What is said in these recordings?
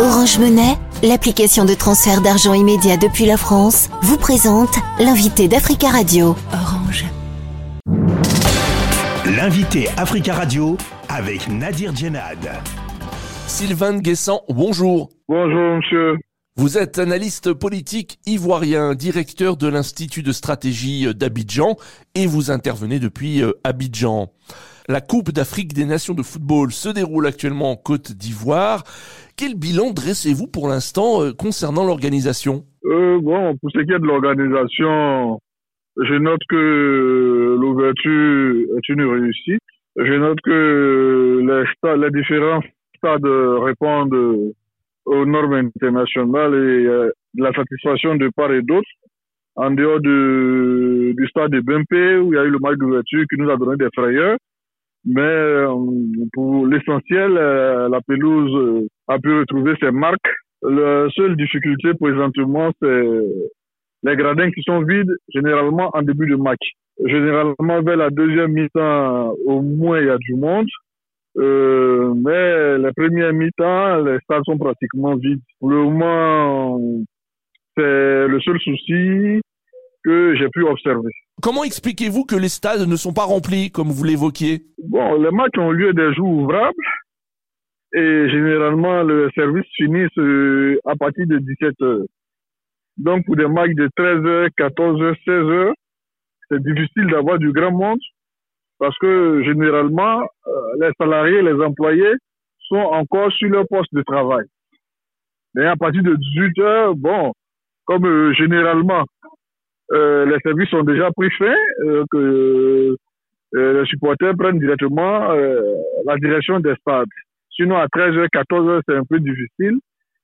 Orange Monnaie, l'application de transfert d'argent immédiat depuis la France, vous présente l'invité d'Africa Radio. Orange. L'invité Africa Radio avec Nadir Djenad. Sylvain Guessant, bonjour. Bonjour monsieur. Vous êtes analyste politique ivoirien, directeur de l'Institut de stratégie d'Abidjan et vous intervenez depuis euh, Abidjan. La Coupe d'Afrique des Nations de football se déroule actuellement en Côte d'Ivoire. Quel bilan dressez-vous pour l'instant euh, concernant l'organisation? Euh, Bon, pour ce qui est de l'organisation, je note que l'ouverture est une réussite. Je note que les, différents stades répondent aux normes internationales et euh, la satisfaction de part et d'autre. En dehors de, du stade de Bempé, où il y a eu le match d'ouverture qui nous a donné des frayeurs, mais euh, pour l'essentiel, euh, la pelouse euh, a pu retrouver ses marques. La seule difficulté présentement, c'est les gradins qui sont vides, généralement en début de match. Généralement, vers la deuxième mi-temps, au moins, il y a du monde. Mais les premières mi-temps, les stades sont pratiquement vides. Pour le moment, c'est le seul souci que j'ai pu observer. Comment expliquez-vous que les stades ne sont pas remplis, comme vous l'évoquiez? Bon, les matchs ont lieu des jours ouvrables et généralement le service finit à partir de 17 h Donc pour des matchs de 13 h 14 h 16 h c'est difficile d'avoir du grand monde parce que généralement euh, les salariés, les employés sont encore sur leur poste de travail. Mais à partir de 18 h bon, comme euh, généralement euh, les services sont déjà pris fin, que euh, les supporters prennent directement la direction des stades. Sinon, à 13h, 14h, c'est un peu difficile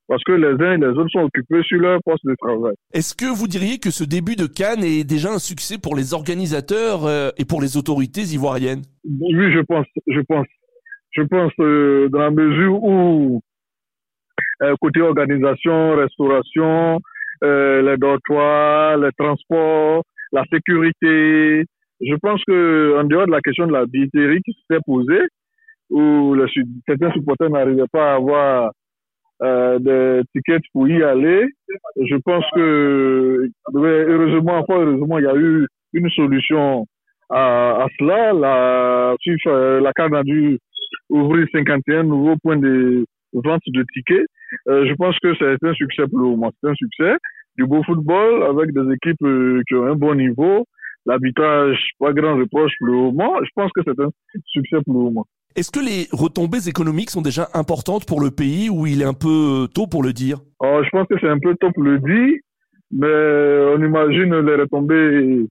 parce que les uns et les autres sont occupés sur leur poste de travail. Est-ce que vous diriez que ce début de Cannes est déjà un succès pour les organisateurs et pour les autorités ivoiriennes? Oui, je pense. Je pense. Je pense dans la mesure où côté organisation, restauration, euh, les dortoirs, les transports, la sécurité. Je pense que en dehors de la question de la billetterie qui s'est posée, où certains supporters n'arrivaient pas à avoir euh, des tickets pour y aller, je pense que heureusement, heureusement, il y a eu une solution à, cela. La FIFA, la CAN a dû ouvrir 51 nouveaux points de vente de tickets. Euh, je pense que c'est un succès pour le moment. C'est un succès du beau football avec des équipes euh, qui ont un bon niveau. L'arbitrage, pas grand reproche pour le moment. Je pense que c'est un succès pour le moment. Est-ce que les retombées économiques sont déjà importantes pour le pays ou il est un peu tôt pour le dire? Oh, Je pense que c'est un peu tôt pour le dire, mais on imagine les retombées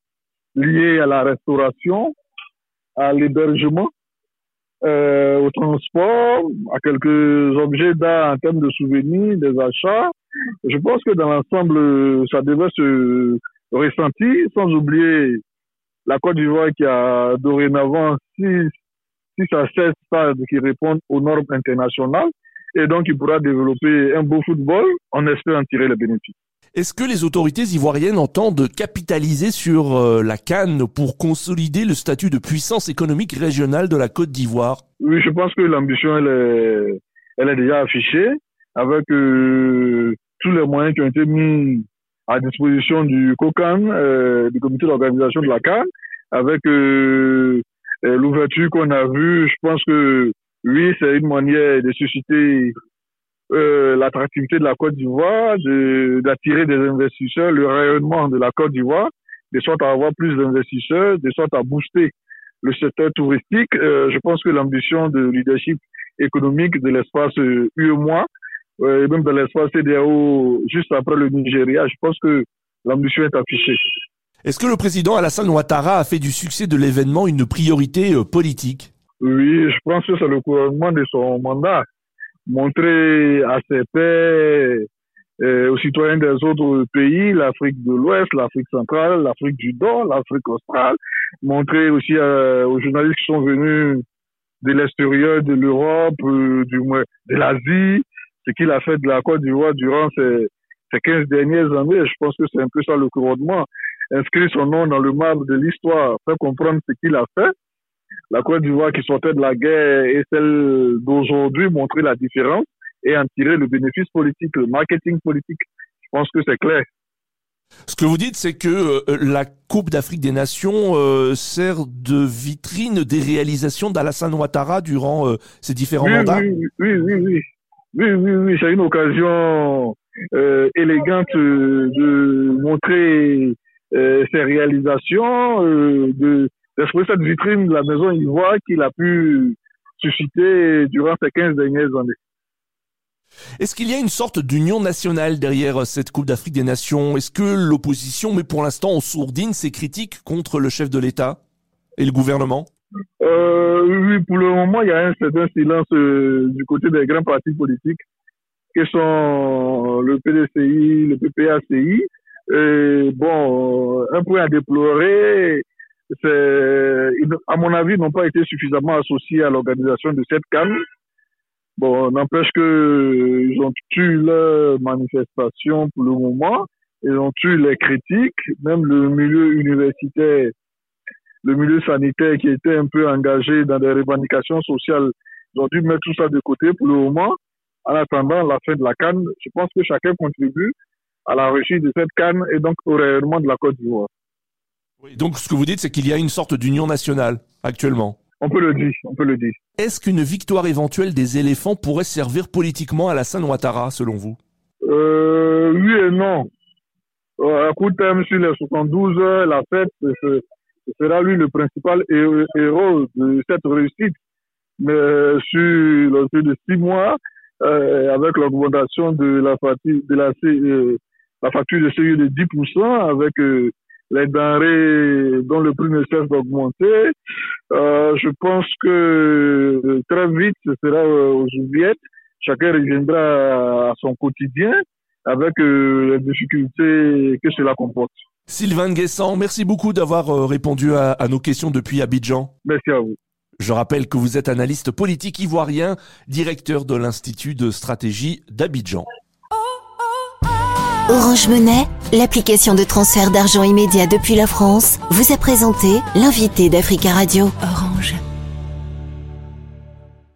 liées à la restauration, à l'hébergement, euh, au transport, à quelques objets d'art en termes de souvenirs, des achats. Je pense que dans l'ensemble, ça devait se ressentir, sans oublier la Côte d'Ivoire qui a dorénavant six, six à sept stades qui répondent aux normes internationales et donc il pourra développer un beau football. On espère en tirer les bénéfices. Est-ce que les autorités ivoiriennes entendent capitaliser sur euh, la Cannes pour consolider le statut de puissance économique régionale de la Côte d'Ivoire? Oui, je pense que l'ambition, elle est, elle est déjà affichée avec euh, tous les moyens qui ont été mis à disposition du COCAN, euh, du comité d'organisation de la Cannes, avec l'ouverture qu'on a vue. Je pense que oui, c'est une manière de susciter euh, l'attractivité de la Côte d'Ivoire, d'attirer des investisseurs, le rayonnement de la Côte d'Ivoire, de sorte à avoir plus d'investisseurs, de sorte à booster le secteur touristique. Euh, je pense que l'ambition de leadership économique de l'espace UEMOA, euh, et même de l'espace CDAO juste après le Nigeria, je pense que l'ambition est affichée. Est-ce que le président Alassane Ouattara a fait du succès de l'événement une priorité politique? Oui, je pense que c'est le couronnement de son mandat. Montrer à ses pairs, euh, aux citoyens des autres pays, l'Afrique de l'Ouest, l'Afrique centrale, l'Afrique du Nord, l'Afrique australe, montrer aussi euh, aux journalistes qui sont venus de l'extérieur, de l'Europe, euh, du moins de l'Asie, ce qu'il a fait de la Côte d'Ivoire durant ces, ces 15 dernières années. Je pense que c'est un peu ça le couronnement. Inscrire son nom dans le marbre de l'histoire, faire comprendre ce qu'il a fait la Côte d'Ivoire qui sortait de la guerre et celle d'aujourd'hui montrer la différence et en tirer le bénéfice politique, le marketing politique. Je pense que c'est clair. Ce que vous dites, c'est que euh, la Coupe d'Afrique des Nations euh, sert de vitrine des réalisations d'Alassane Ouattara durant euh, ses différents mandats. Oui, oui, oui, oui, oui, oui, oui. c'est une occasion élégante de montrer ses réalisations, de cette vitrine de la Maison Ivoire qu'il a pu susciter durant ces 15 dernières années. Est-ce qu'il y a une sorte d'union nationale derrière cette Coupe d'Afrique des Nations? Est-ce que l'opposition met pour l'instant en sourdine ses critiques contre le chef de l'État et le gouvernement? Euh, Oui, pour le moment, il y a un certain silence euh, du côté des grands partis politiques, qui sont le PDCI, le PPACI. Et bon, un point à déplorer, c'est, à mon avis, n'ont pas été suffisamment associés à l'organisation de cette canne. Bon, n'empêche que ils ont tué leur manifestation pour le moment. Ils ont tué les critiques, même le milieu universitaire, le milieu sanitaire qui était un peu engagé dans des revendications sociales, ils ont dû mettre tout ça de côté pour le moment. En attendant la fin de la canne, je pense que chacun contribue à la réussite de cette canne et donc au rayonnement de la Côte d'Ivoire. Oui, donc ce que vous dites, c'est qu'il y a une sorte d'union nationale actuellement. On peut le dire, on peut le dire. Est-ce qu'une victoire éventuelle des éléphants pourrait servir politiquement à la Sainte Ouattara, selon vous? Euh, Oui et non. Euh, à court terme, sur les 72 heures, la fête, ce, sera lui le principal héros de cette réussite. Mais sur le de six mois, euh, avec l'augmentation de la facture de la, euh, la facture de CE de 10%, avec euh, les denrées dont le prix ne cesse d'augmenter. Euh, je pense que euh, très vite, ce sera euh, aux oubliettes. Chacun reviendra à son quotidien avec les difficultés que cela comporte. Sylvain Guessant, merci beaucoup d'avoir répondu à, à nos questions depuis Abidjan. Merci à vous. Je rappelle que vous êtes analyste politique ivoirien, directeur de l'Institut de stratégie d'Abidjan. Orange Monnaie, l'application de transfert d'argent immédiat depuis la France, vous a présenté l'invité d'Africa Radio. Orange.